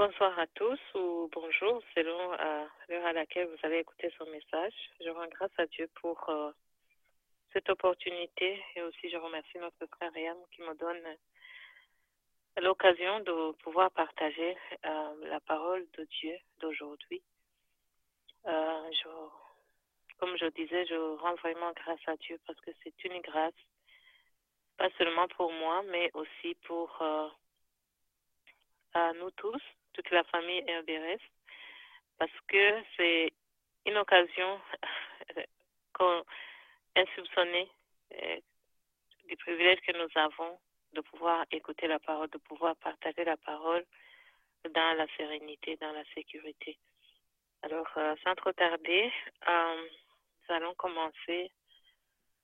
Bonsoir à tous ou bonjour selon euh, l'heure à laquelle vous avez écouté son message. Je rends grâce à Dieu pour euh, cette opportunité et aussi je remercie notre frère Yann qui me donne l'occasion de pouvoir partager euh, la parole de Dieu d'aujourd'hui. Comme je disais, je rends vraiment grâce à Dieu parce que c'est une grâce, pas seulement pour moi, mais aussi pour à nous tous, toute la famille RDRS, parce que c'est une occasion insoupçonnée euh, du privilège que nous avons de pouvoir écouter la parole, de pouvoir partager la parole dans la sérénité, dans la sécurité. Alors, euh, sans trop tarder, euh, nous allons commencer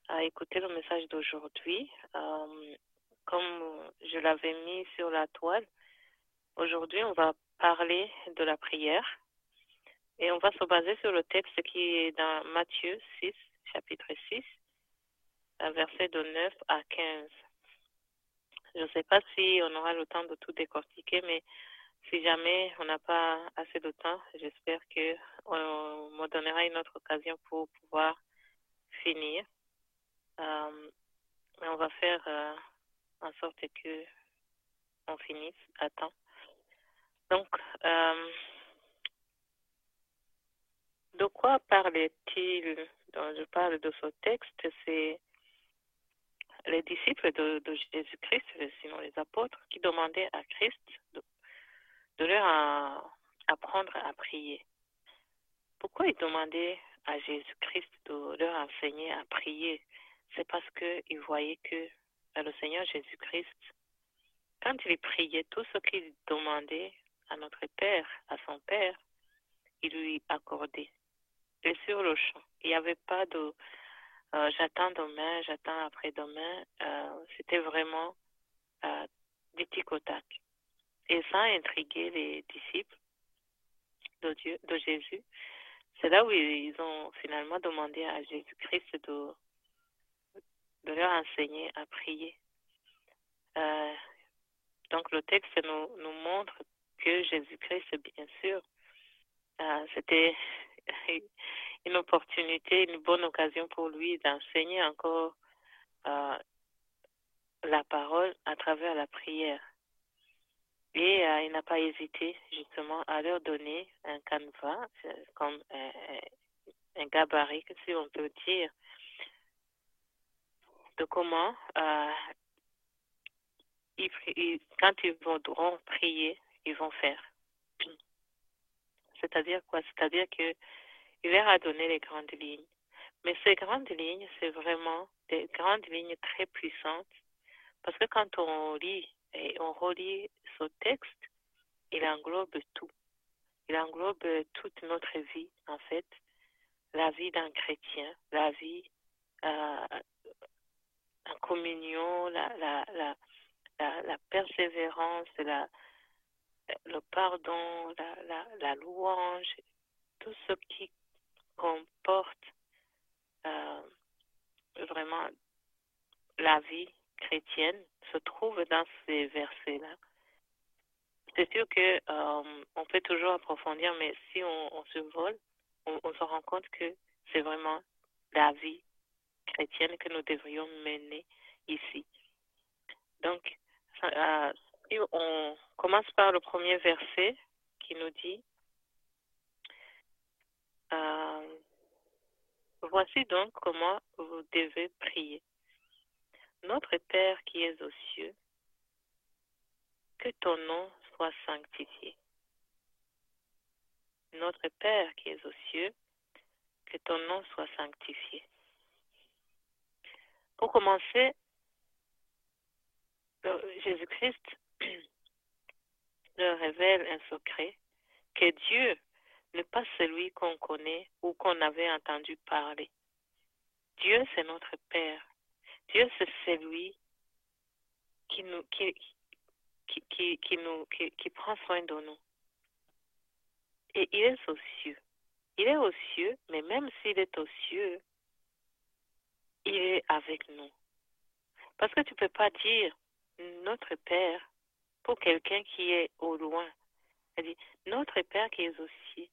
à écouter le message d'aujourd'hui. Comme je l'avais mis sur la toile, aujourd'hui, on va parler de la prière et on va se baser sur le texte qui est dans Matthieu 6, chapitre 6, versets de 9 à 15. Je ne sais pas si on aura le temps de tout décortiquer, mais si jamais on n'a pas assez de temps, j'espère que on me donnera une autre occasion pour pouvoir finir. Euh, mais on va faire euh, en sorte que on finisse à temps. Donc, euh, de quoi parlait-il je parle de ce texte, c'est les disciples de, Jésus-Christ, sinon les apôtres, qui demandaient à Christ de, de leur apprendre à prier. Pourquoi ils demandaient à Jésus-Christ de leur enseigner à prier? C'est parce qu'ils voyaient que euh, le Seigneur Jésus-Christ, quand il priait, tout ce qu'il demandait à notre Père, à son Père, il lui accordait. Et sur le champ, il n'y avait pas de euh, j'attends demain, j'attends après-demain. Euh, C'était vraiment euh, du tic au tac. Et ça a intrigué les disciples de Jésus. C'est là où ils ont finalement demandé à Jésus-Christ de, leur enseigner à prier. Euh, donc le texte nous montre que Jésus-Christ, bien sûr, euh, c'était une opportunité, une bonne occasion pour lui d'enseigner encore euh, la parole à travers la prière. Et euh, il n'a pas hésité justement à leur donner un canevas, comme un, gabarit, si on peut dire, de comment, quand ils voudront prier, ils vont faire. C'est-à-dire quoi? C'est-à-dire que il leur a donné les grandes lignes. Mais ces grandes lignes, c'est vraiment des grandes lignes très puissantes. Parce que quand on lit et on relit ce texte, il englobe tout. Il englobe toute notre vie, en fait. La vie d'un chrétien, la vie euh, en communion, la, la, la, la, la persévérance, la, le pardon, la, la, la louange, tout ce qui comporte euh, vraiment la vie chrétienne se trouve dans ces versets-là. C'est sûr que euh, on peut toujours approfondir, mais si on, on se vole, on, se rend compte que c'est vraiment la vie chrétienne que nous devrions mener ici. Donc, euh, on commence par le premier verset qui nous dit euh, Voici donc comment vous devez prier. Notre Père qui es aux cieux, que ton nom soit sanctifié. Notre Père qui es aux cieux, que ton nom soit sanctifié. Pour commencer, Jésus-Christ leur révèle un secret que Dieu n'est pas celui qu'on connaît ou qu'on avait entendu parler. Dieu, c'est notre Père. Dieu, c'est celui qui nous, qui, qui, qui, qui nous, qui, prend soin de nous. Et il est aux cieux. Il est aux cieux, mais même s'il est aux cieux, il est avec nous. Parce que tu ne peux pas dire notre Père quelqu'un qui est au loin. Elle dit, Père qui es aux cieux,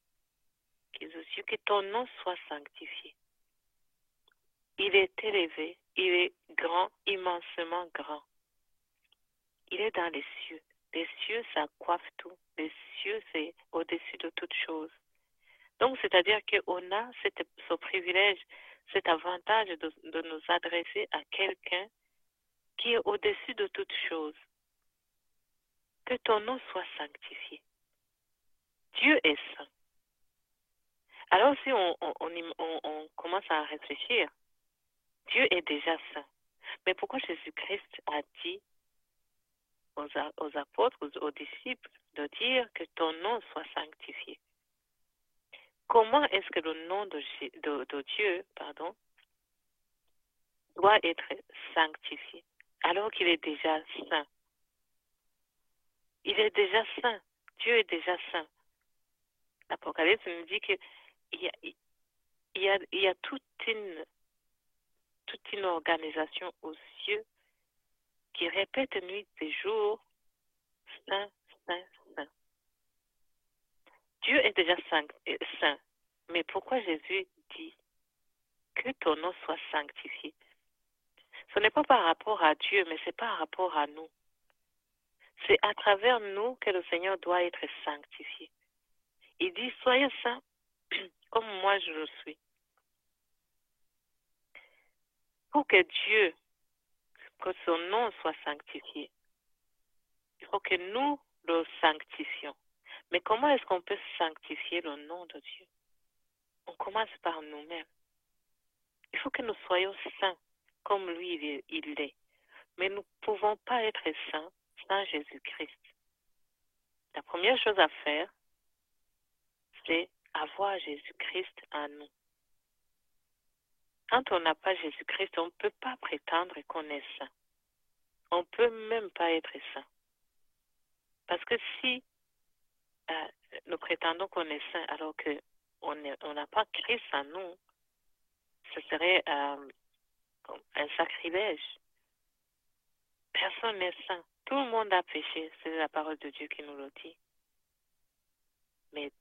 qui es aux que ton nom soit sanctifié. Il est élevé, il est grand, immensement grand. Il est dans les cieux. Les cieux, ça coiffe tout. Les cieux, c'est au-dessus de toute chose. Donc, c'est-à-dire qu'on a ce privilège, cet avantage de, de nous adresser à quelqu'un qui est au-dessus de toute chose. Que ton nom soit sanctifié. Dieu est saint. Alors, si on, on, on, on commence à réfléchir, Dieu est déjà saint. Mais pourquoi Jésus-Christ a dit aux, apôtres, aux, disciples, de dire que ton nom soit sanctifié? Comment est-ce que le nom de, de, de Dieu pardon, doit être sanctifié alors qu'il est déjà saint? Il est déjà saint. Dieu est déjà saint. L'Apocalypse nous dit qu'il y a, toute une organisation aux cieux qui répète nuit et jour Saint, Saint, Saint. Dieu est déjà saint, saint. Mais pourquoi Jésus dit que ton nom soit sanctifié? Ce n'est pas par rapport à Dieu, mais c'est par rapport à nous. C'est à travers nous que le Seigneur doit être sanctifié. Il dit, soyez saints comme moi je le suis. Pour que Dieu, que son nom soit sanctifié, il faut que nous le sanctifions. Mais comment est-ce qu'on peut sanctifier le nom de Dieu? On commence par nous-mêmes. Il faut que nous soyons saints comme lui il est. Mais nous ne pouvons pas être saints sans Jésus-Christ. La première chose à faire, c'est avoir Jésus-Christ en nous. Quand on n'a pas Jésus-Christ, on ne peut pas prétendre qu'on est saint. On ne peut même pas être saint. Parce que si euh, nous prétendons qu'on est saint alors qu'on n'a on pas Christ en nous, ce serait euh, un sacrilège. Personne n'est saint. Tout le monde a péché. C'est la parole de Dieu qui nous le dit. Mais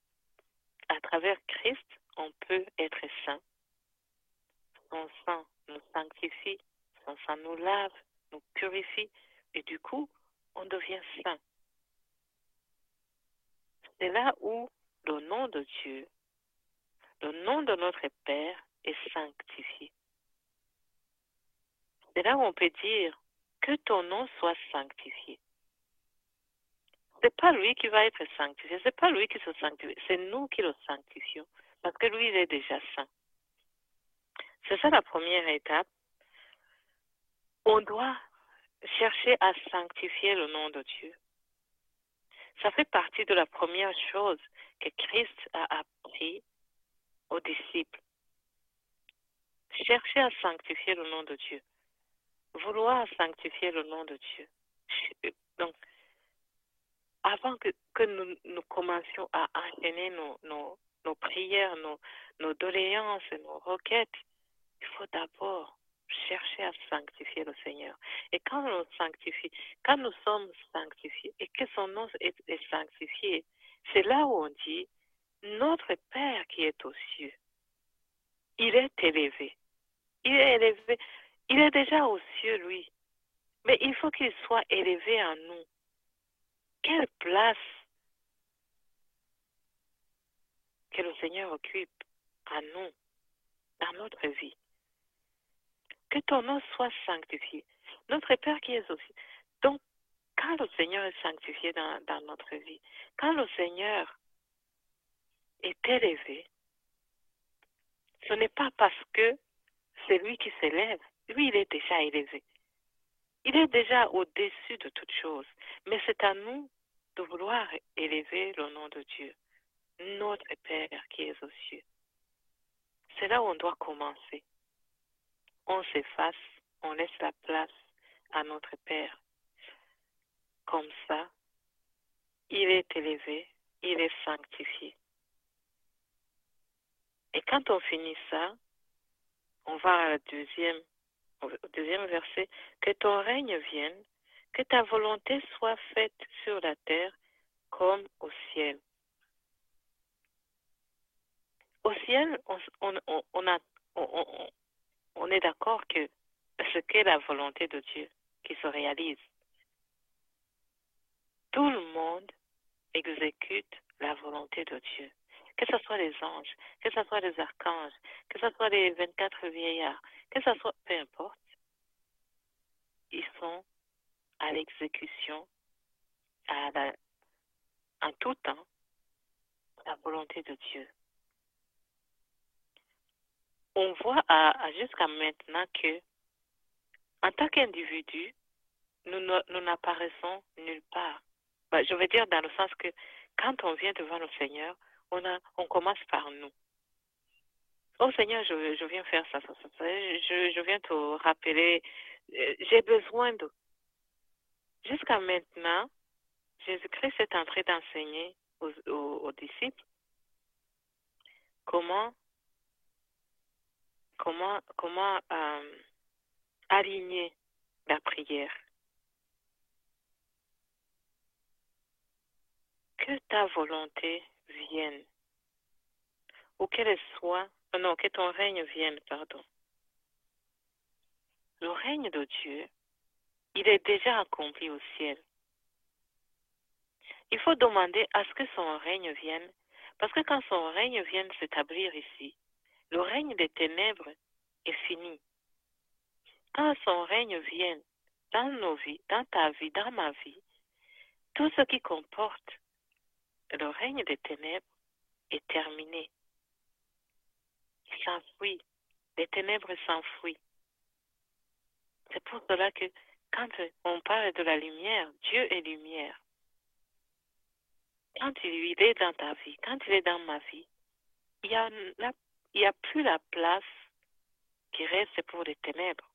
à travers Christ, on peut être saint. Son sang nous sanctifie, son sang nous lave, nous purifie, et du coup, on devient saint. C'est là où le nom de Dieu, le nom de notre Père est sanctifié. C'est là où on peut dire que ton nom soit sanctifié. C'est pas lui qui va être sanctifié, c'est pas lui qui se sanctifie, c'est nous qui le sanctifions, parce que lui, il est déjà saint. C'est ça la première étape. On doit chercher à sanctifier le nom de Dieu. Ça fait partie de la première chose que Christ a appris aux disciples. Chercher à sanctifier le nom de Dieu. Vouloir sanctifier le nom de Dieu. Donc, avant que, que nous, nous, commencions à enchaîner nos, nos, nos prières, nos, nos doléances, nos requêtes, il faut d'abord chercher à sanctifier le Seigneur. Et quand on sanctifie, quand nous sommes sanctifiés et que son nom est sanctifié, c'est là où on dit, notre Père qui est aux cieux, il est élevé. Il est élevé. Il est déjà aux cieux, lui. Mais il faut qu'il soit élevé en nous. Quelle place que le Seigneur occupe en nous, dans notre vie que ton nom soit sanctifié. Notre Père qui est aussi. Donc, quand le Seigneur est sanctifié dans, dans notre vie, quand le Seigneur est élevé, ce n'est pas parce que c'est lui qui s'élève. Lui, il est déjà élevé. Il est déjà au-dessus de toute chose. Mais c'est à nous de vouloir élever le nom de Dieu, notre Père qui est aux cieux. C'est là où on doit commencer on s'efface, on laisse la place à notre Père. Comme ça, il est élevé, il est sanctifié. Et quand on finit ça, on va à la deuxième, au deuxième verset, que ton règne vienne, que ta volonté soit faite sur la terre comme au ciel. au ciel, on, on, est d'accord que ce qu'est la volonté de Dieu qui se réalise. Tout le monde exécute la volonté de Dieu. Que ce soit les anges, que ce soit les archanges, que ce soit les 24 vieillards, que ce soit, peu importe, ils sont à l'exécution, à la, en tout temps, la volonté de Dieu. On voit jusqu'à maintenant que, en tant qu'individu, nous, nous n'apparaissons nulle part. Ben, je veux dire dans le sens que quand on vient devant le Seigneur, on, a, on commence par nous. Oh Seigneur, je, viens faire ça, ça, ça, ça. Je, viens te rappeler, j'ai besoin de. Jusqu'à maintenant, Jésus-Christ est en train d'enseigner aux, disciples comment, comment, comment euh, aligner la prière. Que ta volonté vienne, ou qu'elle soit, non, que ton règne vienne, pardon. Le règne de Dieu, il est déjà accompli au ciel. Il faut demander à ce que son règne vienne, parce que quand son règne vient s'établir ici, le règne des ténèbres est fini. Quand son règne vient dans nos vies, dans ta vie, dans ma vie, tout ce qui comporte le règne des ténèbres est terminé. Il s'enfuit. Les ténèbres s'enfuient. C'est pour cela que quand on parle de la lumière, Dieu est lumière. Quand il est dans ta vie, quand il est dans ma vie, il n'y a, a plus la place qui reste pour les ténèbres.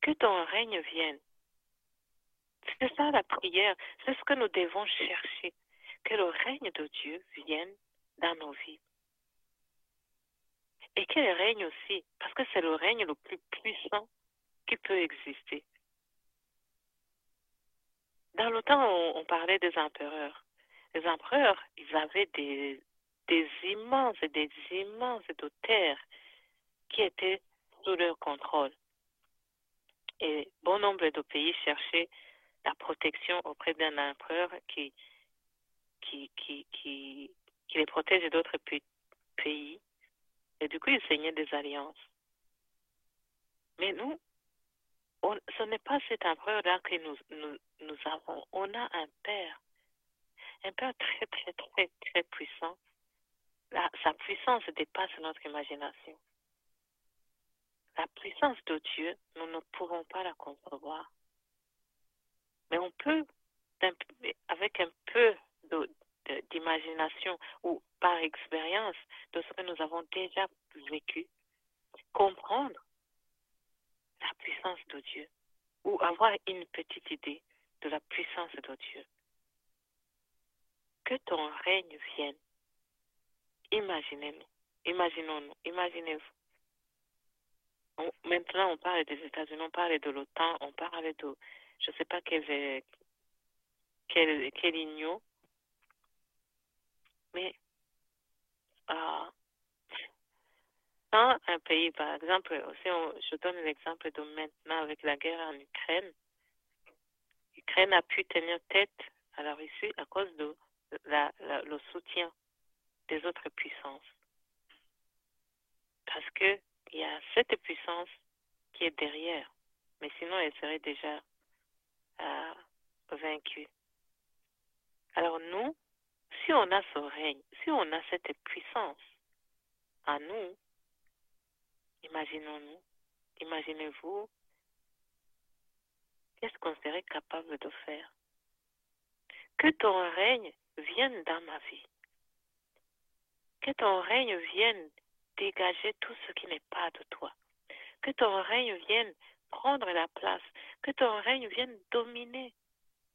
Que ton règne vienne. C'est ça la prière, c'est ce que nous devons chercher, que le règne de Dieu vienne dans nos vies. Et qu'il règne aussi, parce que c'est le règne le plus puissant qui peut exister. Dans le temps, on, on parlait des empereurs. Les empereurs, ils avaient des, des immenses et des immenses de terres qui étaient sous leur contrôle. Et bon nombre de pays cherchaient la protection auprès d'un empereur qui, qui, qui, qui, les protège d'autres pays. Et du coup, ils signaient des alliances. Mais nous, on, ce n'est pas cet empereur-là que nous, nous, nous avons. On a un père. Un père très, très, très, très puissant. Sa puissance dépasse notre imagination. La puissance de Dieu, nous ne pourrons pas la concevoir. Mais on peut, avec un peu d'imagination ou par expérience de ce que nous avons déjà vécu, comprendre la puissance de Dieu ou avoir une petite idée de la puissance de Dieu. Que ton règne vienne. Imaginez-nous, imaginons-nous, imaginez-vous. Maintenant, on parle des États-Unis, on parle de l'OTAN, on parle de, je ne sais pas quel, quel, quel union, mais dans un pays, par exemple, si on, je donne l'exemple de maintenant avec la guerre en Ukraine, l'Ukraine a pu tenir tête à la Russie à cause de la, la, le soutien des autres puissances. Parce que il y a cette puissance qui est derrière. Mais sinon, elle serait déjà euh. Alors nous, si on a ce règne, si on a cette puissance en nous, imaginons-nous, imaginez-vous, qu'est-ce qu'on serait capable de faire? Que ton règne vienne dans ma vie. Que ton règne vienne dégager tout ce qui n'est pas de toi. Que ton règne vienne prendre la place. Que ton règne vienne dominer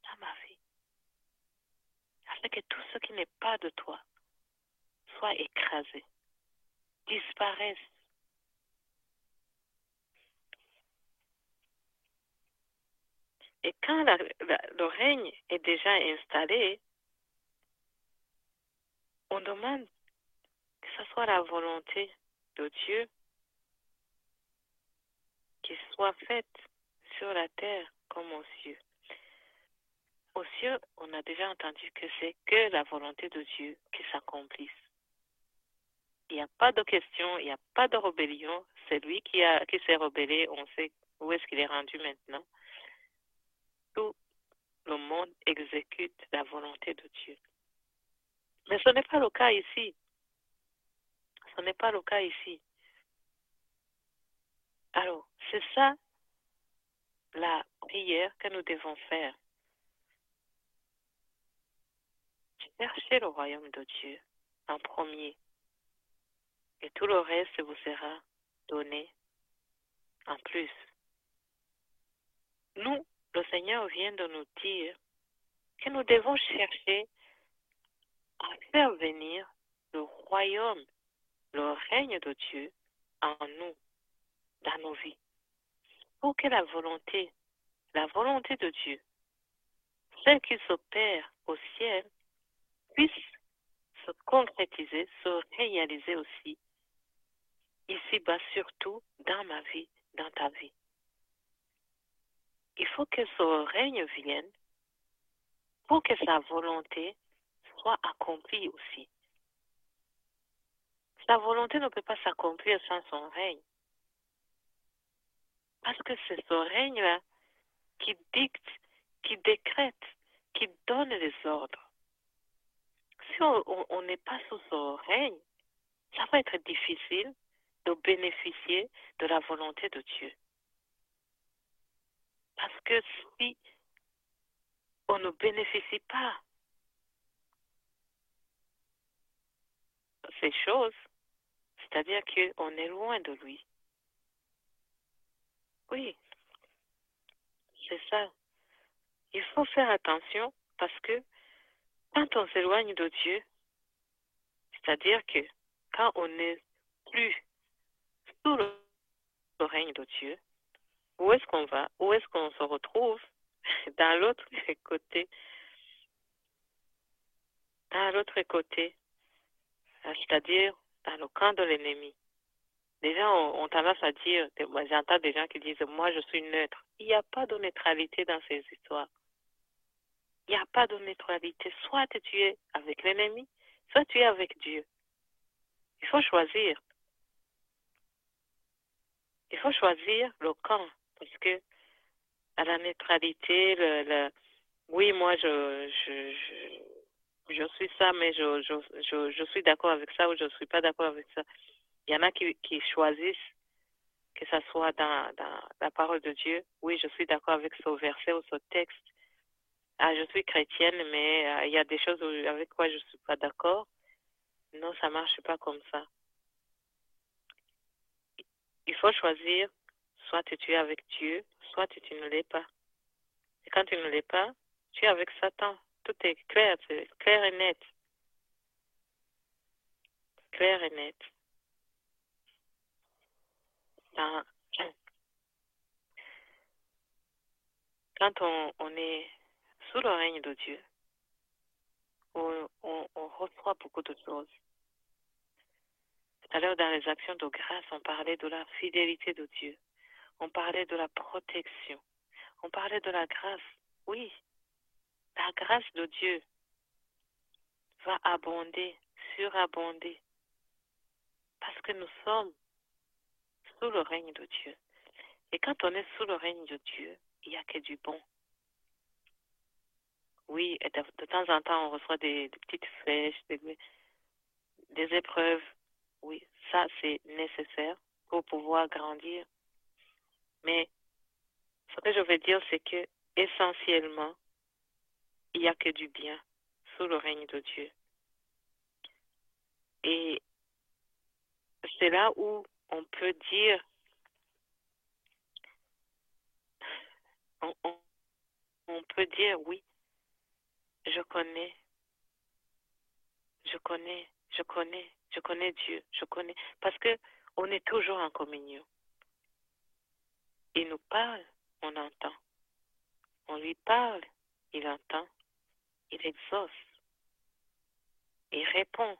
dans ma vie. Afin que tout ce qui n'est pas de toi soit écrasé, disparaisse. Et quand le règne est déjà installé, on demande que ce soit la volonté de Dieu soit faite sur la terre comme aux cieux. Aux cieux, on a déjà entendu que c'est que la volonté de Dieu qui s'accomplisse. Il n'y a pas de question, il n'y a pas de rébellion. C'est lui qui, qui s'est rebellé, on sait où est-ce qu'il est rendu maintenant. Tout le monde exécute la volonté de Dieu. Mais ce n'est pas le cas ici. Ce n'est pas le cas ici. Alors, c'est ça la prière que nous devons faire. Cherchez le royaume de Dieu en premier. Et tout le reste vous sera donné en plus. Nous, le Seigneur vient de nous dire que nous devons chercher à faire venir le royaume, le règne de Dieu en nous, dans nos vies, pour que la volonté, la volonté de Dieu, celle qui s'opère au ciel, puisse se concrétiser, se réaliser aussi, ici-bas surtout dans ma vie, dans ta vie. Il faut que ce règne vienne pour que sa volonté soit accomplie aussi. Sa volonté ne peut pas s'accomplir sans son règne. Parce que c'est ce règne-là qui dicte, qui décrète, qui donne les ordres. Si on n'est pas sous ce règne, ça va être difficile de bénéficier de la volonté de Dieu. Parce que si on ne bénéficie pas de ces choses, c'est-à-dire qu'on est loin de lui. Oui, c'est ça. Il faut faire attention parce que quand on s'éloigne de Dieu, c'est-à-dire que quand on n'est plus sous le règne de Dieu, où est-ce qu'on va? Où est-ce qu'on se retrouve? Dans l'autre côté. Dans l'autre côté. C'est-à-dire dans le camp de l'ennemi. Les gens ont, tendance à dire, j'entends des gens qui disent, moi je suis neutre. Il n'y a pas de neutralité dans ces histoires. Il n'y a pas de neutralité. Soit tu es avec l'ennemi, soit tu es avec Dieu. Il faut choisir. Il faut choisir le camp parce que à la neutralité, le, le oui, moi je, je, je, je, suis ça, mais je, je, je, je suis d'accord avec ça ou je ne suis pas d'accord avec ça. Il y en a qui, qui choisissent que ce soit dans, dans la parole de Dieu. Oui, je suis d'accord avec ce verset ou ce texte. Ah, je suis chrétienne, mais euh, il y a des choses avec quoi je ne suis pas d'accord. Non, ça ne marche pas comme ça. Il faut choisir soit tu es avec Dieu, soit tu ne l'es pas. Et quand tu ne l'es pas, tu es avec Satan. Tout est clair, c'est clair et net. Clair et net. Quand on, est sous le règne de Dieu, on, on, on reçoit beaucoup de choses. Tout à l'heure, dans les actions de grâce, on parlait de la fidélité de Dieu. On parlait de la protection. On parlait de la grâce. Oui, la grâce de Dieu va abonder, surabonder. Parce que nous sommes sous le règne de Dieu. Et quand on est sous le règne de Dieu, il n'y a que du bon. Oui, de, de, temps en temps, on reçoit des, des petites flèches, des, des épreuves. Oui, ça, c'est nécessaire pour pouvoir grandir. Mais ce que je veux dire, c'est que essentiellement, il n'y a que du bien sous le règne de Dieu. Et c'est là où on peut dire, on, peut dire oui, je connais, je connais, je connais, je connais Dieu, je connais, parce que on est toujours en communion. Il nous parle, on entend. On lui parle, il entend. Il exauce. Il répond.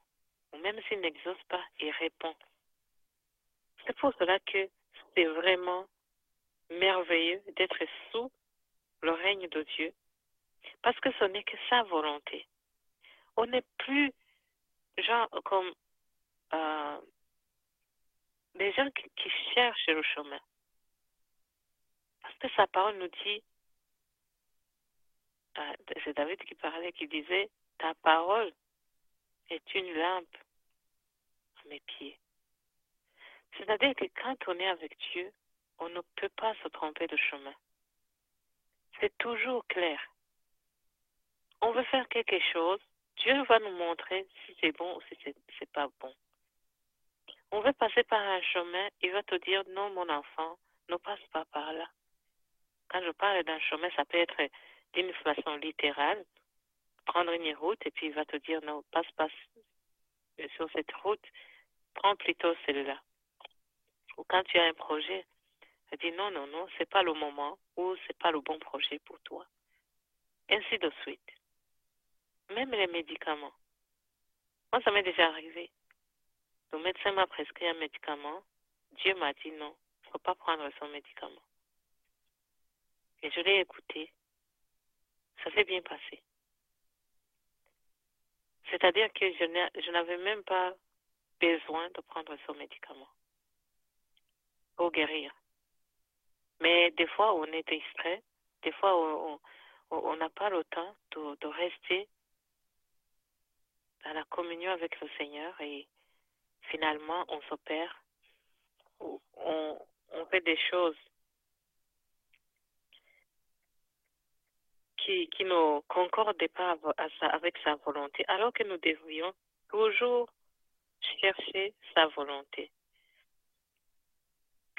ou même s'il n'exauce pas, il répond. C'est pour cela que c'est vraiment merveilleux d'être sous le règne de Dieu, parce que ce n'est que sa volonté. On n'est plus genre comme euh, des gens qui, cherchent le chemin. Parce que sa parole nous dit, euh, c'est David qui parlait, qui disait, ta parole est une lampe à mes pieds. C'est-à-dire que quand on est avec Dieu, on ne peut pas se tromper de chemin. C'est toujours clair. On veut faire quelque chose, Dieu va nous montrer si c'est bon ou si c'est pas bon. On veut passer par un chemin, il va te dire non mon enfant, ne passe pas par là. Quand je parle d'un chemin, ça peut être d'une façon littérale, prendre une route et puis il va te dire non, passe pas sur cette route, prends plutôt celle-là. Ou quand tu as un projet, il dit non, non, non, c'est pas le moment ou c'est pas le bon projet pour toi. Ainsi de suite. Même les médicaments. Moi, ça m'est déjà arrivé. Le médecin m'a prescrit un médicament. Dieu m'a dit non, il ne faut pas prendre son médicament. Et je l'ai écouté. Ça s'est bien passé. C'est-à-dire que je n'avais même pas besoin de prendre son médicament guérir. Mais des fois, on est distrait. Des fois, on n'a pas le temps de, rester dans la communion avec le Seigneur et finalement, on se perd. On, fait des choses qui, qui ne concordent pas avec sa volonté, alors que nous devrions toujours chercher sa volonté.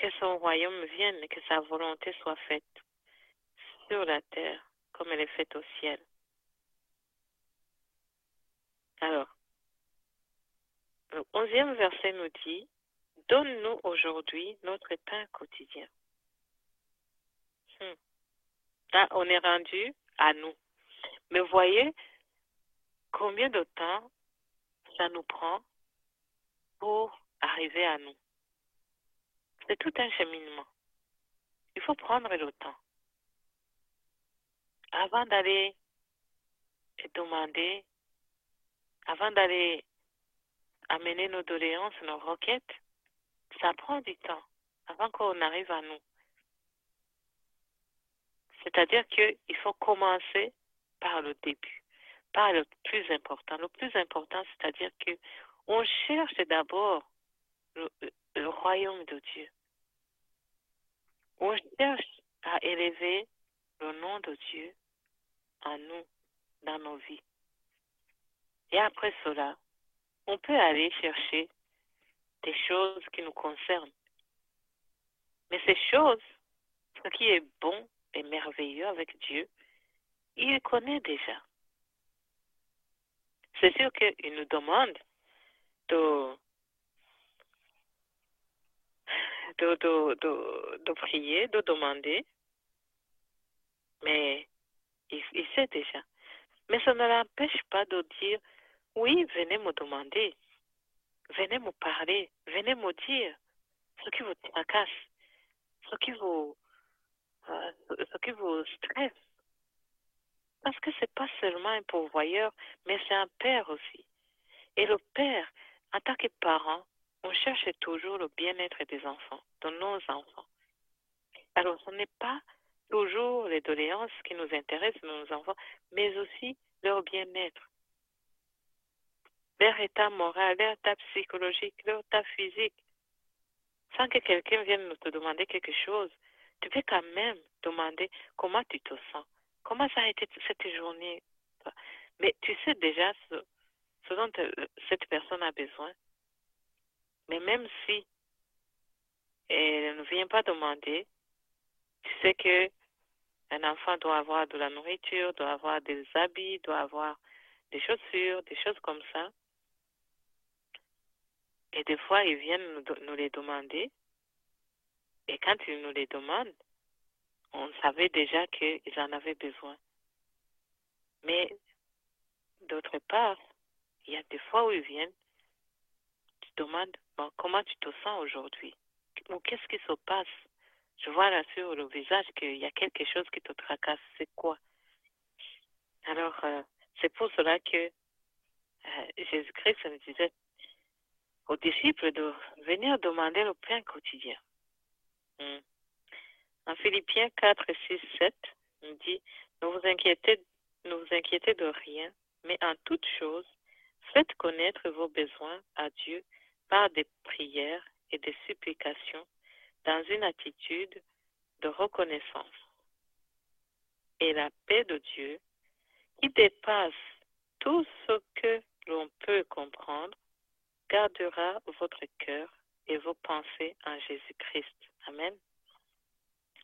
Que son royaume vienne et que sa volonté soit faite sur la terre comme elle est faite au ciel. Alors, le onzième verset nous dit, Donne-nous aujourd'hui notre pain quotidien. Hmm. Là, on est rendu à nous. Mais voyez combien de temps ça nous prend pour arriver à nous. C'est tout un cheminement. Il faut prendre le temps. Avant d'aller demander, avant d'aller amener nos doléances, nos requêtes, ça prend du temps avant qu'on arrive à nous. C'est-à-dire qu'il faut commencer par le début, par le plus important. Le plus important, c'est-à-dire que on cherche d'abord le, le royaume de Dieu. On cherche à élever le nom de Dieu en nous, dans nos vies. Et après cela, on peut aller chercher des choses qui nous concernent. Mais ces choses, ce qui est bon et merveilleux avec Dieu, il connaît déjà. C'est sûr qu'il nous demande de, de, de, de, de prier, de demander, mais il, il sait déjà. Mais ça ne l'empêche pas de dire, oui, venez me demander, venez me parler, venez me dire ce qui vous tracasse, ce qui vous, euh, ce qui vous stresse. Parce que c'est pas seulement un pourvoyeur, mais c'est un père aussi. Et le père, en tant que parent, on cherche toujours le bien-être des enfants, de nos enfants. Alors, ce n'est pas toujours les doléances qui nous intéressent nos enfants, mais aussi leur bien-être, leur état moral, leur état psychologique, leur état physique. Sans que quelqu'un vienne nous te demander quelque chose, tu peux quand même demander comment tu te sens, comment ça a été cette journée. Mais tu sais déjà ce, ce dont euh, cette personne a besoin. Mais même si elle ne vient pas demander, tu sais que un enfant doit avoir de la nourriture, doit avoir des habits, doit avoir des chaussures, des choses comme ça. Et des fois, ils viennent nous, nous les demander. Et quand ils nous les demandent, on savait déjà qu'ils en avaient besoin. Mais d'autre part, il y a des fois où ils viennent demandes comment tu te sens aujourd'hui? Ou qu'est-ce qui se passe? Je vois là sur le visage qu'il y a quelque chose qui te tracasse. C'est quoi? Alors, euh, c'est pour cela que euh, Jésus-Christ me disait aux disciples de venir demander le pain quotidien. Hmm. En Philippiens 4, 6, 7, on dit Ne vous inquiétez, ne vous inquiétez de rien, mais en toute chose, faites connaître vos besoins à Dieu par des prières et des supplications dans une attitude de reconnaissance. Et la paix de Dieu, qui dépasse tout ce que l'on peut comprendre, gardera votre cœur et vos pensées en Jésus-Christ. Amen.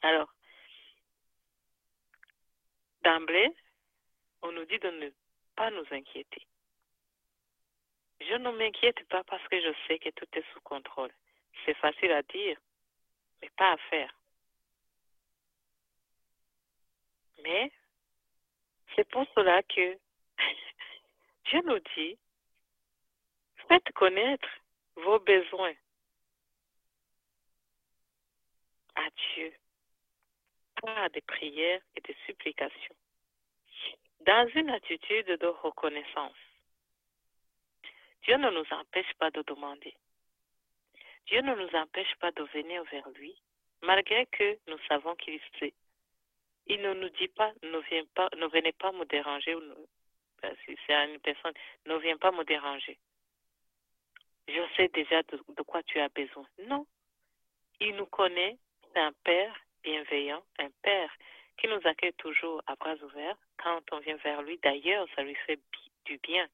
Alors, d'emblée, on nous dit de ne pas nous inquiéter. Je ne m'inquiète pas parce que je sais que tout est sous contrôle. C'est facile à dire, mais pas à faire. Mais c'est pour cela que Dieu nous dit, faites connaître vos besoins à Dieu par des prières et des supplications, dans une attitude de reconnaissance. Dieu ne nous empêche pas de demander. Dieu ne nous empêche pas de venir vers lui, malgré que nous savons qu'il sait. Il ne nous dit pas, ne, viens pas, ne venez pas me déranger, si c'est une personne, ne viens pas me déranger. Je sais déjà de, de quoi tu as besoin. Non. Il nous connaît, c'est un Père bienveillant, un Père qui nous accueille toujours à bras ouverts quand on vient vers lui. D'ailleurs, ça lui fait du bien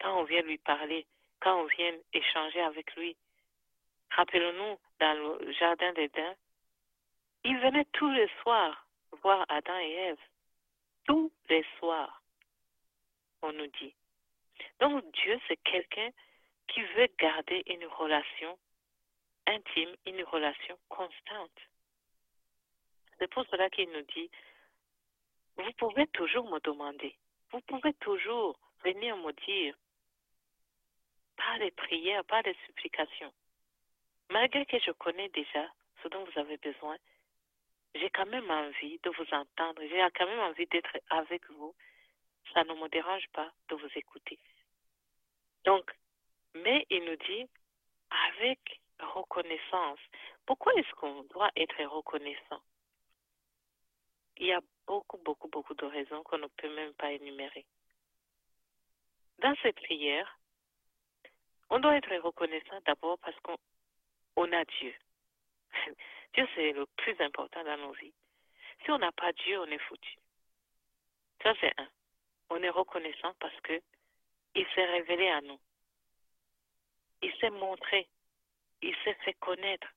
quand on vient lui parler, quand on vient échanger avec lui. Rappelons-nous, dans le jardin d'Éden, il venait tous les soirs voir Adam et Ève. Tous les soirs, on nous dit. Donc Dieu, c'est quelqu'un qui veut garder une relation intime, une relation constante. C'est pour cela qu'il nous dit, vous pouvez toujours me demander, vous pouvez toujours venir me dire, pas des prières, pas des supplications. Malgré que je connais déjà ce dont vous avez besoin, j'ai quand même envie de vous entendre, j'ai quand même envie d'être avec vous. Ça ne me dérange pas de vous écouter. Donc, mais il nous dit avec reconnaissance. Pourquoi est-ce qu'on doit être reconnaissant? Il y a beaucoup, beaucoup, beaucoup de raisons qu'on ne peut même pas énumérer. Dans cette prière, on doit être reconnaissant d'abord parce qu'on a Dieu. Dieu, c'est le plus important dans nos vies. Si on n'a pas Dieu, on est foutu. Ça, c'est un. On est reconnaissant parce que il s'est révélé à nous. Il s'est montré. Il s'est fait connaître.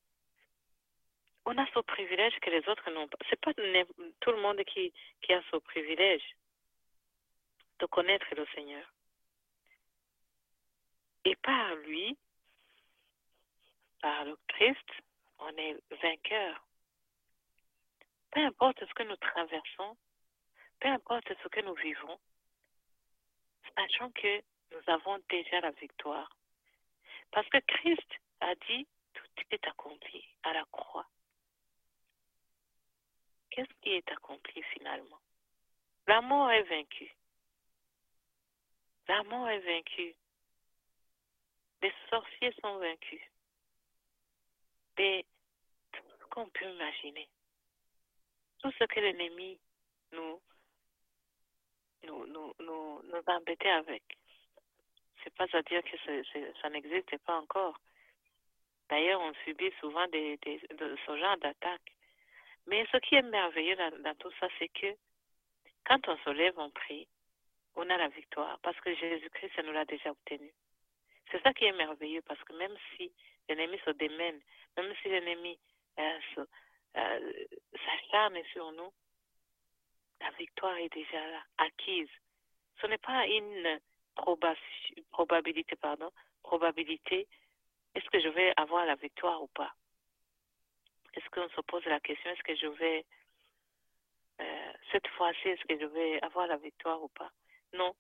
On a ce privilège que les autres n'ont pas. C'est pas tout le monde qui, qui a ce privilège de connaître le Seigneur. Et par lui, par le Christ, on est vainqueur. Peu importe ce que nous traversons, peu importe ce que nous vivons, sachant que nous avons déjà la victoire. Parce que Christ a dit, tout est accompli à la croix. Qu'est-ce qui est accompli finalement? La mort est vaincue. La mort est vaincue. Les sorciers sont vaincus. Tout ce qu'on peut imaginer, tout ce que l'ennemi nous, nous, nous, nous, nous embêtait avec, c'est pas à dire que ça n'existe pas encore. D'ailleurs, on subit souvent des, des, ce genre d'attaques. Mais ce qui est merveilleux dans, dans tout ça, c'est que quand on se lève, on prie, on a la victoire parce que Jésus-Christ nous l'a déjà obtenu. C'est ça qui est merveilleux parce que même si l'ennemi se démène, même si l'ennemi euh, euh, s'acharne sur nous, la victoire est déjà acquise. Ce n'est pas une probabilité, pardon, probabilité, est-ce que je vais avoir la victoire ou pas? Est-ce qu'on se pose la question, est-ce que je vais, euh, cette fois-ci, est-ce que je vais avoir la victoire ou pas? Non,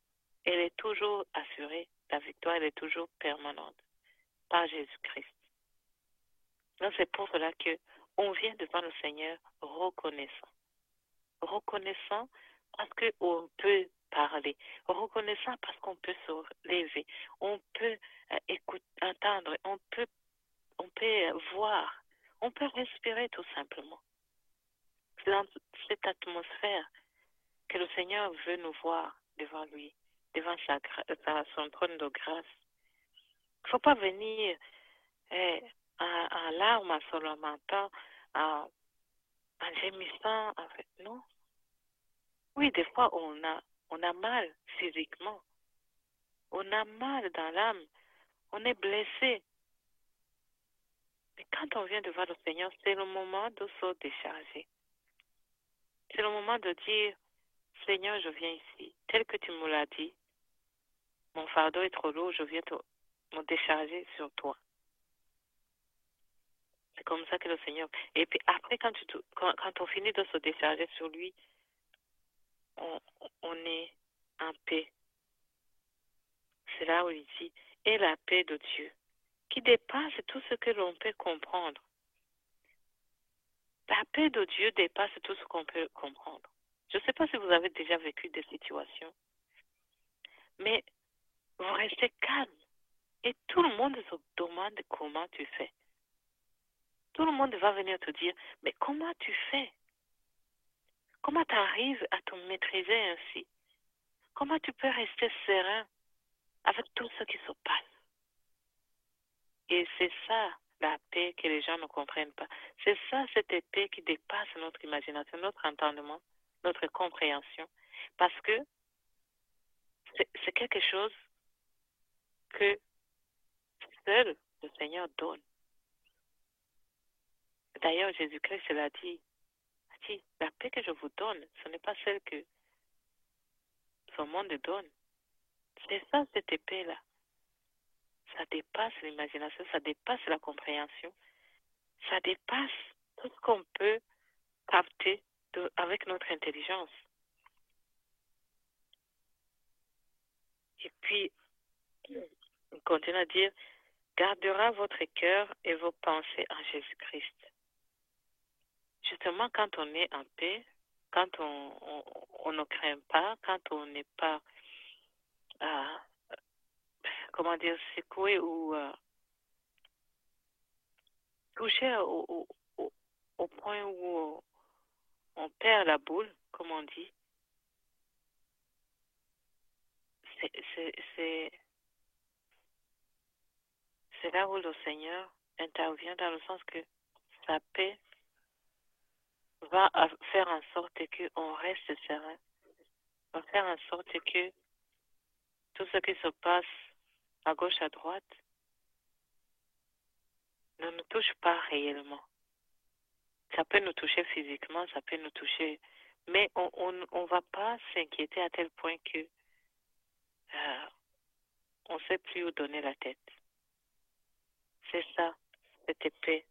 elle est toujours assurée la victoire est toujours permanente. par Jésus-Christ. Donc c'est pour cela que on vient devant le Seigneur reconnaissant. Reconnaissant parce qu'on peut parler. Reconnaissant parce qu'on peut se lever. On peut euh, écouter, entendre. On peut, on peut voir. On peut respirer tout simplement. C'est dans cette atmosphère que le Seigneur veut nous voir devant lui, devant sa, sa son trône de grâce. Il ne faut pas venir eh, en, larmes, en se lamentant, en, en gémissant. En fait, non. Oui, des fois, on a, on a mal physiquement. On a mal dans l'âme. On est blessé. Mais quand on vient devant le Seigneur, c'est le moment de se décharger. C'est le moment de dire, Seigneur, je viens ici, tel que tu me l'as dit. Mon fardeau est trop lourd, je viens te, me décharger sur toi. C'est comme ça que le Seigneur. Et puis après, quand, on finit de se décharger sur lui, on, on est en paix. C'est là où il dit, et la paix de Dieu, qui dépasse tout ce que l'on peut comprendre. La paix de Dieu dépasse tout ce qu'on peut comprendre. Je ne sais pas si vous avez déjà vécu des situations, mais vous restez calme et tout le monde se demande comment tu fais. Tout le monde va venir te dire, mais comment tu fais? Comment tu arrives à te maîtriser ainsi? Comment tu peux rester serein avec tout ce qui se passe? Et c'est ça la paix que les gens ne comprennent pas. C'est ça cette paix qui dépasse notre imagination, notre entendement, notre compréhension. Parce que c'est quelque chose que seul le Seigneur donne. D'ailleurs, Jésus-Christ l'a dit, dit, la paix que je vous donne, ce n'est pas celle que ce monde donne. C'est ça, cette paix-là. Ça dépasse l'imagination, ça dépasse la compréhension, ça dépasse tout ce qu'on peut capter avec notre intelligence. Et puis, continue à dire, gardera votre cœur et vos pensées en Jésus-Christ. Justement, quand on est en paix, quand on, on, on ne craint pas, quand on n'est pas, euh, comment dire, secoué ou euh, touché au, au, au, point où on perd la boule, comme on dit, c'est c'est là où le Seigneur intervient dans le sens que sa paix va faire en sorte qu'on reste serein, va faire en sorte que tout ce qui se passe à gauche, à droite, ne nous touche pas réellement. Ça peut nous toucher physiquement, ça peut nous toucher, mais on on va pas s'inquiéter à tel point que euh, on ne sait plus où donner la tête. C'est ça, cette épée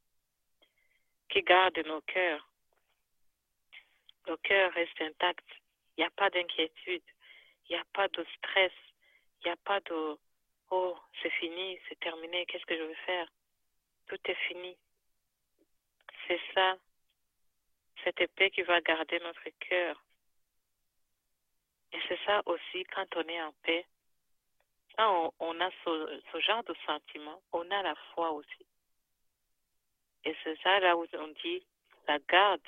qui garde nos cœurs. Nos cœurs restent intacts. Il n'y a pas d'inquiétude. Il n'y a pas de stress. Il n'y a pas de oh, c'est fini, c'est terminé, qu'est-ce que je vais faire? Tout est fini. C'est ça, cette épée qui va garder notre cœur. Et c'est ça aussi, quand on est en paix, on, a ce, genre de sentiment, on a la foi aussi. Et c'est ça là où on dit, ça garde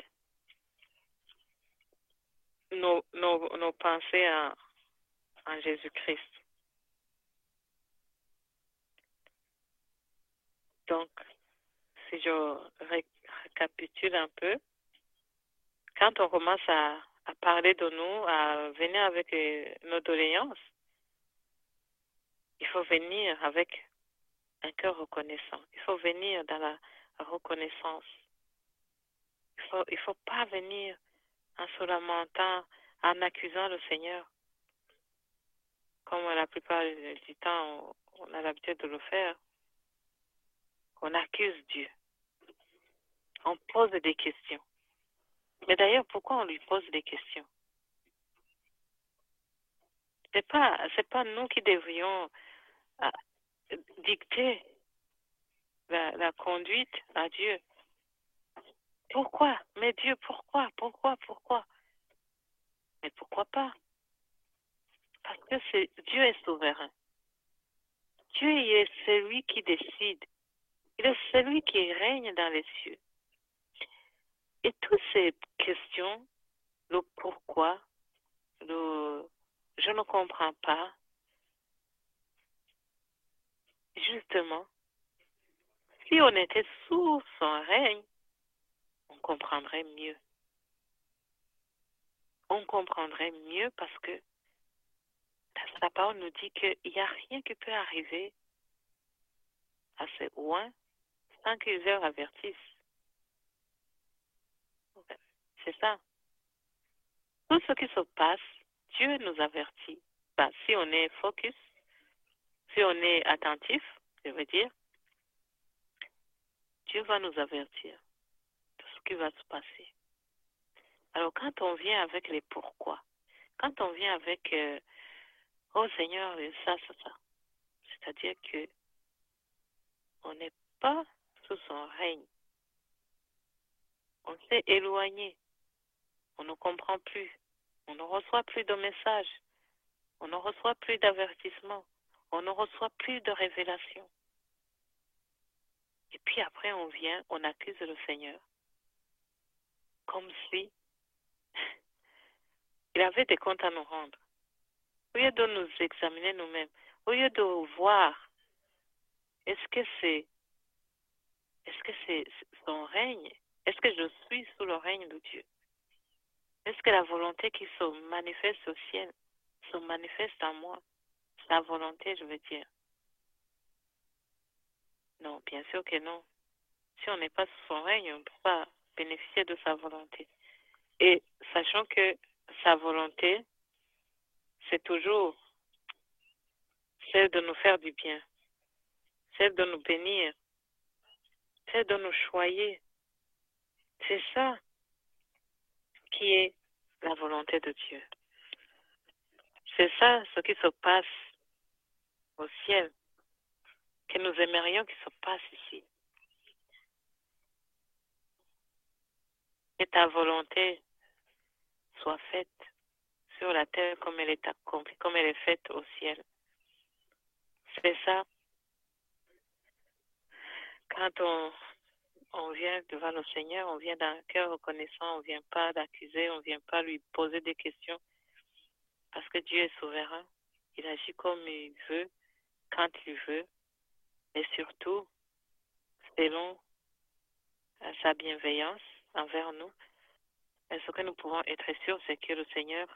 nos, pensées en, Jésus-Christ. Donc, si je récapitule un peu, quand on commence à, à parler de nous, à venir avec nos doléances, il faut venir avec un cœur reconnaissant. Il faut venir dans la reconnaissance. Il ne faut, il faut pas venir en se lamentant, en accusant le Seigneur. Comme la plupart du temps, on a l'habitude de le faire. On accuse Dieu. On pose des questions. Mais d'ailleurs, pourquoi on lui pose des questions? C'est pas, c'est pas nous qui devrions dicter la, conduite à Dieu. Pourquoi? Mais Dieu, pourquoi? Pourquoi? Pourquoi? Mais pourquoi pas? Parce que Dieu est souverain. Dieu est celui qui décide. Il est celui qui règne dans les cieux. Et toutes ces questions, le pourquoi, je ne comprends pas, justement, si on était sous son règne, on comprendrait mieux. On comprendrait mieux parce que sa parole nous dit qu'il n'y a rien qui peut arriver ces loin sans qu'ils leur avertissent. C'est ça. Tout ce qui se passe, Dieu nous avertit. Ben, si on est focus, si on est attentif, je veux dire, Dieu va nous avertir de ce qui va se passer. Alors quand on vient avec les pourquoi, quand on vient avec euh, Oh Seigneur, ça, ça, ça, c'est-à-dire que on n'est pas sous son règne. On s'est éloigné. On ne comprend plus. On ne reçoit plus de messages. On ne reçoit plus d'avertissements. On ne reçoit plus de révélations. Et puis après, on vient, on accuse le Seigneur. Comme si il avait des comptes à nous rendre. Au lieu de nous examiner nous-mêmes, au lieu de voir, est-ce que c'est, est-ce que c'est son règne? Est-ce que je suis sous le règne de Dieu? Est-ce que la volonté qui se manifeste au ciel se manifeste en moi? Sa volonté, je veux dire. Non, bien sûr que non. Si on n'est pas sous son règne, on ne peut pas bénéficier de sa volonté. Et sachant que sa volonté, c'est toujours celle de nous faire du bien, celle de nous bénir, celle de nous choyer. C'est ça qui est la volonté de Dieu. C'est ça ce qui se passe au ciel, que nous aimerions qu'il se passe ici. Que ta volonté soit faite sur la terre comme elle est accomplie, comme elle est faite au ciel. C'est ça. Quand on, on vient devant le Seigneur, on vient d'un cœur reconnaissant, on ne vient pas d'accuser, on ne vient pas lui poser des questions. Parce que Dieu est souverain. Il agit comme il veut, quand il veut, et surtout, selon sa bienveillance envers nous. Et ce que nous pouvons être sûrs, c'est que le Seigneur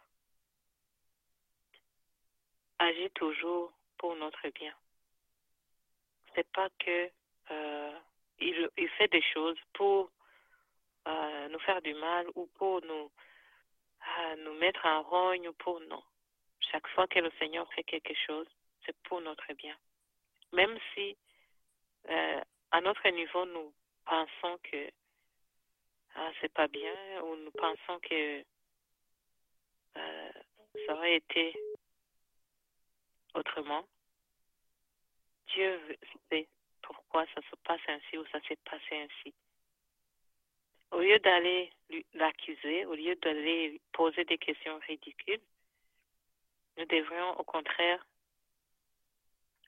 agit toujours pour notre bien. C'est pas que euh, il, fait des choses pour euh, nous faire du mal ou pour nous euh, nous mettre en rogne ou pour non. Chaque fois que le Seigneur fait quelque chose, c'est pour notre bien. Même si à notre niveau nous pensons que ah, c'est pas bien ou nous pensons que ça aurait été autrement. Dieu sait pourquoi ça se passe ainsi ou ça s'est passé ainsi. Au lieu d'aller l'accuser, au lieu d'aller poser des questions ridicules, nous devrions au contraire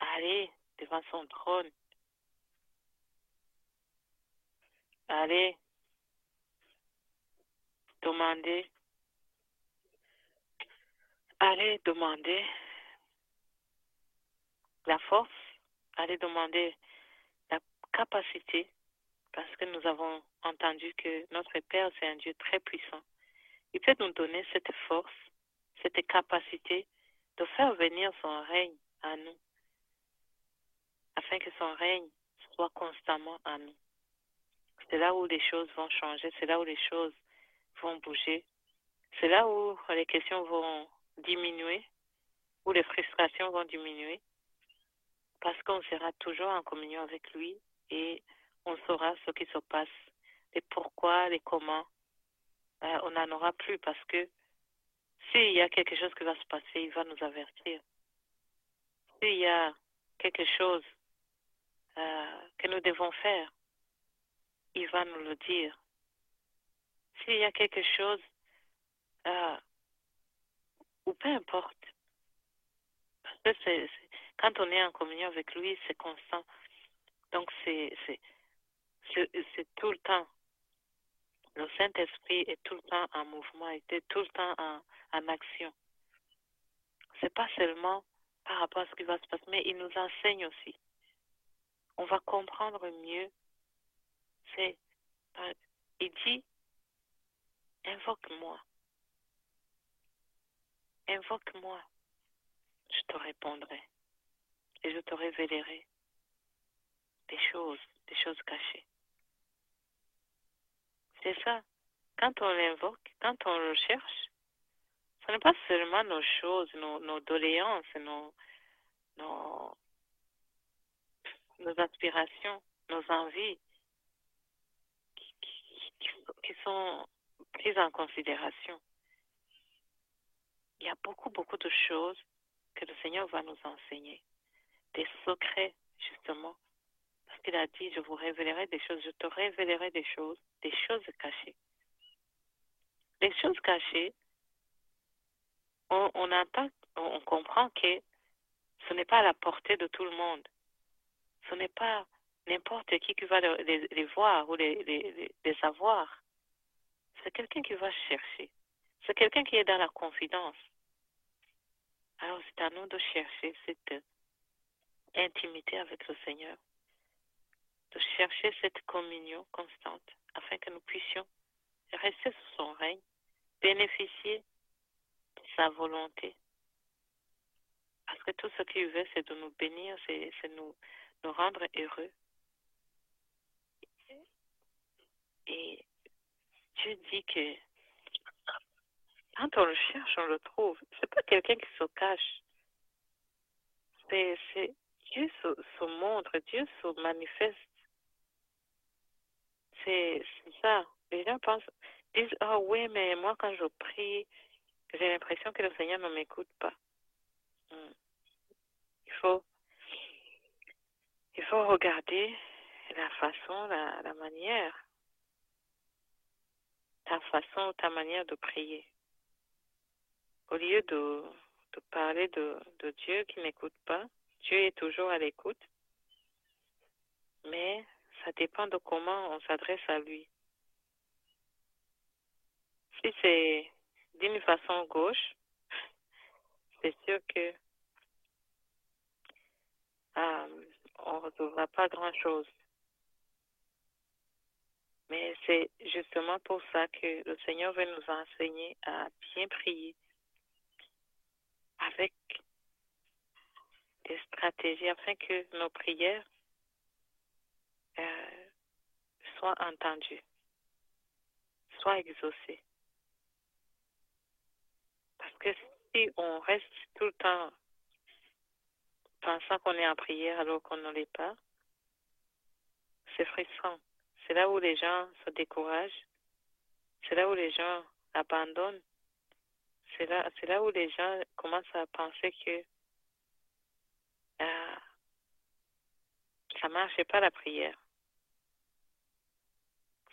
aller devant son trône, aller demander, aller demander la force, aller demander la capacité, parce que nous avons entendu que notre Père, c'est un Dieu très puissant. Il peut nous donner cette force, cette capacité de faire venir son règne à nous, afin que son règne soit constamment nous. C'est là où les choses vont changer, c'est là où les choses vont bouger, c'est là où les questions vont diminuer, où les frustrations vont diminuer, parce qu'on sera toujours en communion avec lui et on saura ce qui se passe, les pourquoi, les comment. Euh, on n'en aura plus parce que s'il y a quelque chose qui va se passer, il va nous avertir. S'il y a quelque chose euh, que nous devons faire, il va nous le dire. S'il y a quelque chose, euh, ou peu importe, parce que quand on est en communion avec lui, c'est constant. Donc c'est tout le temps. Le Saint-Esprit est tout le temps en mouvement, il est tout le temps en, en action. C'est pas seulement par rapport à ce qui va se passer, mais il nous enseigne aussi. On va comprendre mieux. C'est, il dit, invoque-moi. Invoque-moi. Je te répondrai. Et je te révélerai des choses, des choses cachées. C'est ça. Quand on l'invoque, quand on le cherche, ce n'est pas seulement nos choses, nos, nos doléances, nos, nos, nos aspirations, nos envies qui, qui, qui, sont prises en considération. Il y a beaucoup, beaucoup de choses que le Seigneur va nous enseigner. Des secrets, justement. Parce qu'il a dit, je vous révélerai des choses, je te révélerai des choses, des choses cachées. Les choses cachées, on, on entend, on comprend que ce n'est pas à la portée de tout le monde. Ce n'est pas n'importe qui qui va les, voir ou les, les, les- les avoir. C'est quelqu'un qui va chercher. C'est quelqu'un qui est dans la confidence. Alors c'est à nous de chercher cette intimité avec le Seigneur, de chercher cette communion constante afin que nous puissions rester sous son règne, bénéficier de sa volonté. Parce que tout ce qu'il veut, c'est de nous bénir, c'est nous, nous rendre heureux. Et Dieu dit que quand on le cherche, on le trouve. C'est pas quelqu'un qui se cache. C'est Dieu se, montre, Dieu se manifeste. C'est ça. Les gens pensent, disent, ah oui, mais moi quand je prie, j'ai l'impression que le Seigneur ne m'écoute pas. Hmm. Il faut, il faut regarder la façon, la, manière, ta façon, ta manière de prier. Au lieu de, parler de, de Dieu qui n'écoute pas, Dieu est toujours à l'écoute, mais ça dépend de comment on s'adresse à lui. Si c'est d'une façon gauche, c'est sûr que euh, on ne recevra pas grand-chose. Mais c'est justement pour ça que le Seigneur veut nous enseigner à bien prier avec des stratégies afin que nos prières euh, soient entendues, soient exaucées. Parce que si on reste tout le temps pensant qu'on est en prière alors qu'on ne l'est pas, c'est frustrant. C'est là où les gens se découragent. C'est là où les gens abandonnent. C'est là, c'est là où les gens commencent à penser que euh, ça marche pas la prière.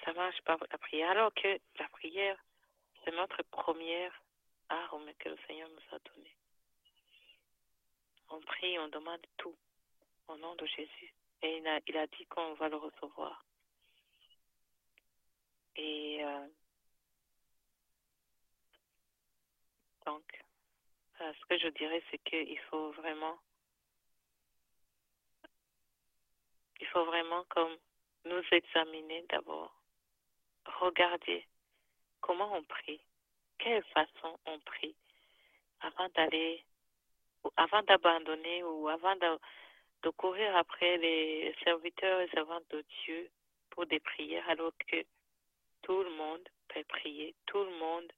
Ça marche pas la prière. Alors que la prière, c'est notre première arme que le Seigneur nous a donnée. On prie, on demande tout au nom de Jésus. Et il a, dit qu'on va le recevoir. Et euh, donc, euh, ce que je dirais, c'est qu'il faut vraiment, il faut vraiment comme nous examiner d'abord, regarder comment on prie, quelle façon on prie, avant d'aller, avant d'abandonner ou avant de, courir après les serviteurs et servantes de Dieu pour des prières, alors que tout le monde peut prier, tout le monde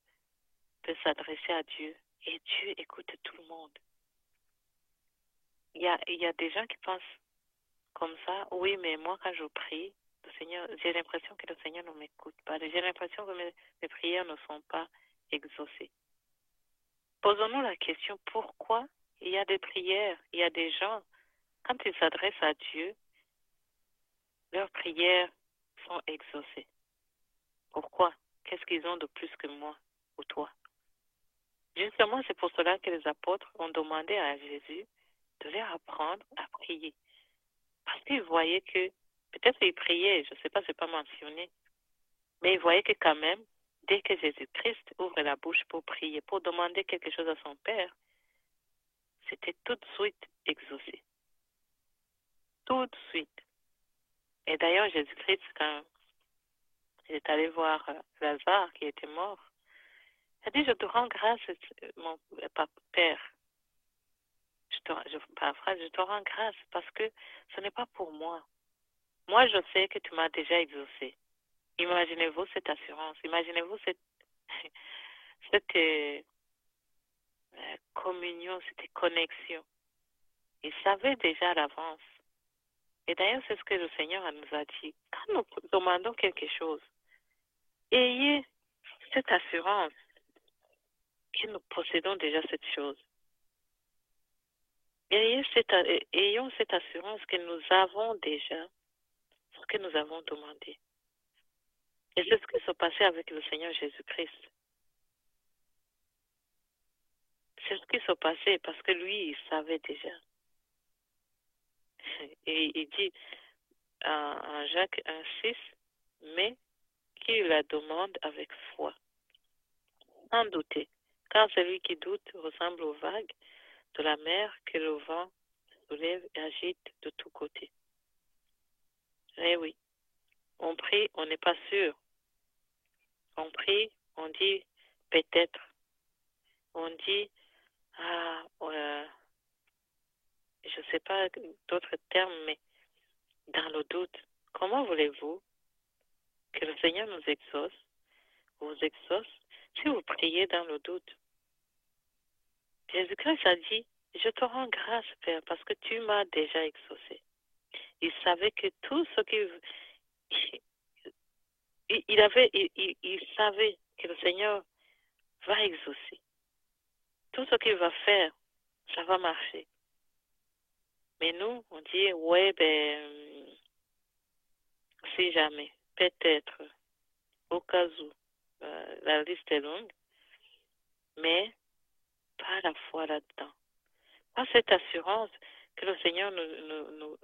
peut s'adresser à Dieu et Dieu écoute tout le monde. Il y a, y a des gens qui pensent comme ça, oui, mais moi quand je prie, le Seigneur, j'ai l'impression que le Seigneur ne m'écoute pas. J'ai l'impression que mes, mes prières ne sont pas exaucées. Posons-nous la question, pourquoi il y a des prières, il y a des gens, quand ils s'adressent à Dieu, leurs prières sont exaucées. Pourquoi? Qu'est-ce qu'ils ont de plus que moi ou toi? Justement, c'est pour cela que les apôtres ont demandé à Jésus de leur apprendre à prier. Parce qu'ils voyaient que, peut-être ils priaient, je ne sais pas, c'est pas mentionné, mais ils voyaient que quand même, dès que Jésus-Christ ouvre la bouche pour prier, pour demander quelque chose à son Père, c'était tout de suite exaucé. Tout de suite. Et d'ailleurs, Jésus-Christ, quand il est allé voir Lazare qui était mort, il a dit, je te rends grâce, mon Père. Je te, paraphrase, je te rends grâce parce que ce n'est pas pour moi. Moi, je sais que tu m'as déjà exaucé. Imaginez-vous cette assurance, imaginez-vous cette, cette euh, communion, cette connexion. Il savait déjà à l'avance. Et d'ailleurs, c'est ce que le Seigneur nous a dit. Quand nous demandons quelque chose, ayez cette assurance que nous possédons déjà cette chose. Ayez cette, ayons cette assurance que nous avons déjà ce que nous avons demandé. Et c'est ce qui s'est passé avec le Seigneur Jésus-Christ. C'est ce qui s'est passé parce que lui, il savait déjà. Et il dit en Jacques 1,6, mais qu'il la demande avec foi, sans douter, car celui qui doute ressemble aux vagues de la mer que le vent soulève et agite de tous côtés. Eh oui, on prie, on n'est pas sûr. On prie, on dit peut-être. On dit, ah, je ne sais pas d'autres termes, mais dans le doute, comment voulez-vous que le Seigneur nous exauce, vous exauce, si vous priez dans le doute? Jésus-Christ a dit, je te rends grâce, Père, parce que tu m'as déjà exaucé. Il savait que tout ce qu'il il, avait, il, savait que le Seigneur va exaucer. Tout ce qu'il va faire, ça va marcher. Mais nous, on dit, ouais, ben, si jamais, peut-être, au cas où, euh, la liste est longue, mais pas la foi là-dedans. Pas cette assurance que le Seigneur nous, nous, nous,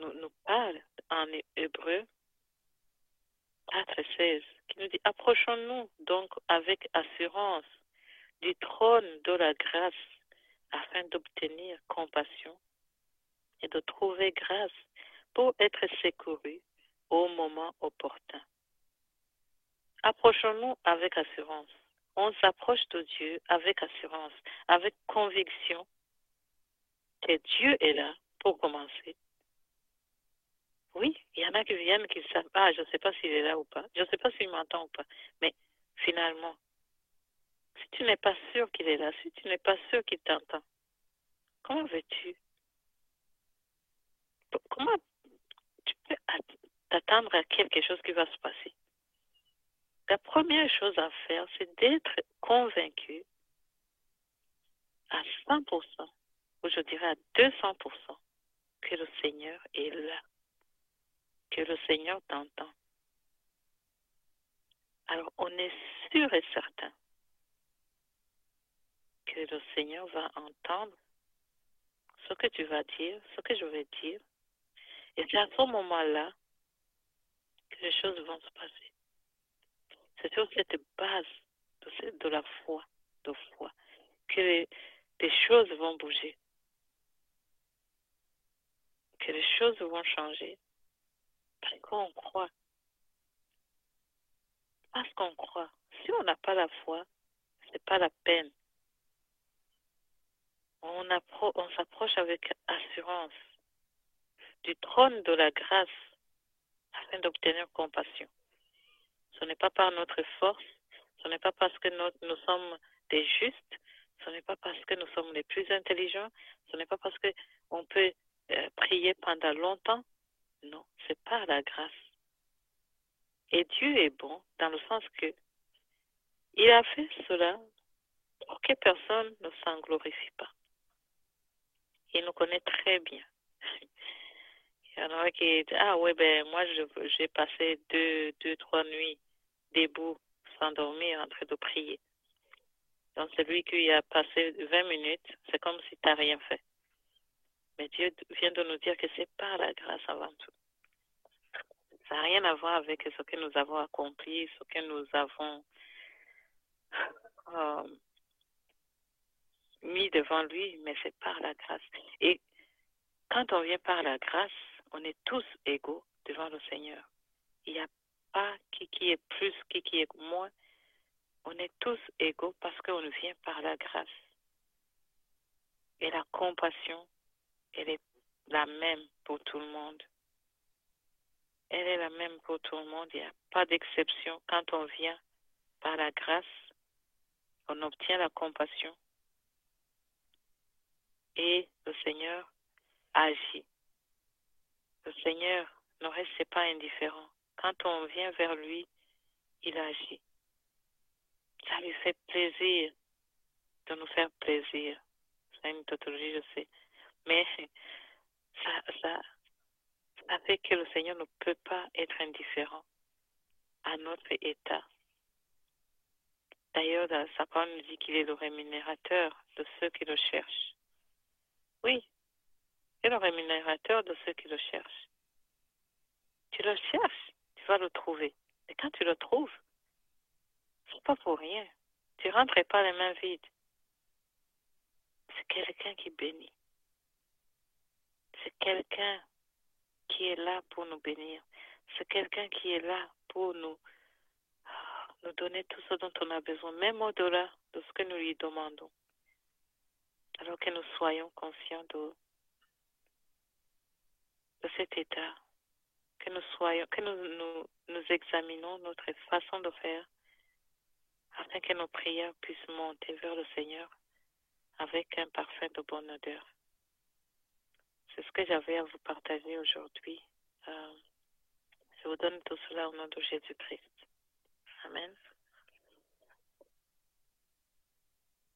nous, nous parle en hébreu 4 16, qui nous dit Approchons-nous donc avec assurance du trône de la grâce afin d'obtenir compassion et de trouver grâce pour être secouru au moment opportun. Approchons-nous avec assurance. On s'approche de Dieu avec assurance, avec conviction que Dieu est là pour commencer oui, il y en a qui viennent qui savent, ah, je ne sais pas s'il est là ou pas, je ne sais pas s'il m'entend ou pas, mais finalement, si tu n'es pas sûr qu'il est là, si tu n'es pas sûr qu'il t'entend, comment veux-tu? Comment tu peux t'attendre à quelque chose qui va se passer? La première chose à faire, c'est d'être convaincu à 100%, ou je dirais à 200%, que le Seigneur est là que le Seigneur t'entend. Alors on est sûr et certain que le Seigneur va entendre ce que tu vas dire, ce que je vais dire. Et c'est à ce moment-là que les choses vont se passer. C'est sur cette base de, la foi, de foi, que les, les choses vont bouger, que les choses vont changer, parce qu'on croit. Parce qu'on croit. Si on n'a pas la foi, c'est pas la peine. On, on s'approche avec assurance du trône de la grâce afin d'obtenir compassion. Ce n'est pas par notre force, ce n'est pas parce que nous, sommes des justes, ce n'est pas parce que nous sommes les plus intelligents, ce n'est pas parce qu'on peut euh, prier pendant longtemps, non, c'est par la grâce. Et Dieu est bon dans le sens que il a fait cela pour que personne ne s'en glorifie pas. Il nous connaît très bien. Il y en a qui disent, ah oui, ben moi, j'ai passé deux, deux, trois nuits debout, sans dormir, en train de prier. Donc, celui qui a passé 20 minutes, c'est comme si tu n'as rien fait. Mais Dieu vient de nous dire que c'est par la grâce avant tout. Ça n'a rien à voir avec ce que nous avons accompli, ce que nous avons euh, mis devant lui, mais c'est par la grâce. Et quand on vient par la grâce, on est tous égaux devant le Seigneur. Il n'y a pas qui, qui est plus, qui, qui est moins. On est tous égaux parce qu'on vient par la grâce. Et la compassion, elle est la même pour tout le monde. Elle est la même pour tout le monde. Il n'y a pas d'exception. Quand on vient par la grâce, on obtient la compassion. Et le Seigneur agit. Le Seigneur ne reste pas indifférent. Quand on vient vers lui, il agit. Ça lui fait plaisir de nous faire plaisir. C'est une tautologie, je sais. Mais ça, fait que le Seigneur ne peut pas être indifférent à notre état. D'ailleurs, sa parole nous dit qu'il est le rémunérateur de ceux qui le cherchent. Oui, est le rémunérateur de ceux qui le cherchent. Tu le cherches, tu vas le trouver. Et quand tu le trouves, c'est pas pour rien. Tu rentres pas les mains vides. C'est quelqu'un qui bénit. C'est quelqu'un qui est là pour nous bénir. C'est quelqu'un qui est là pour nous, nous donner tout ce dont on a besoin, même au-delà de ce que nous lui demandons. Alors que nous soyons conscients de, cet état, que nous soyons, que nous, nous, nous examinons notre façon de faire, afin que nos prières puissent monter vers le Seigneur avec un parfum de bonne odeur. C'est ce que j'avais à vous partager aujourd'hui. Euh, je vous donne tout cela au nom de Jésus-Christ. Amen.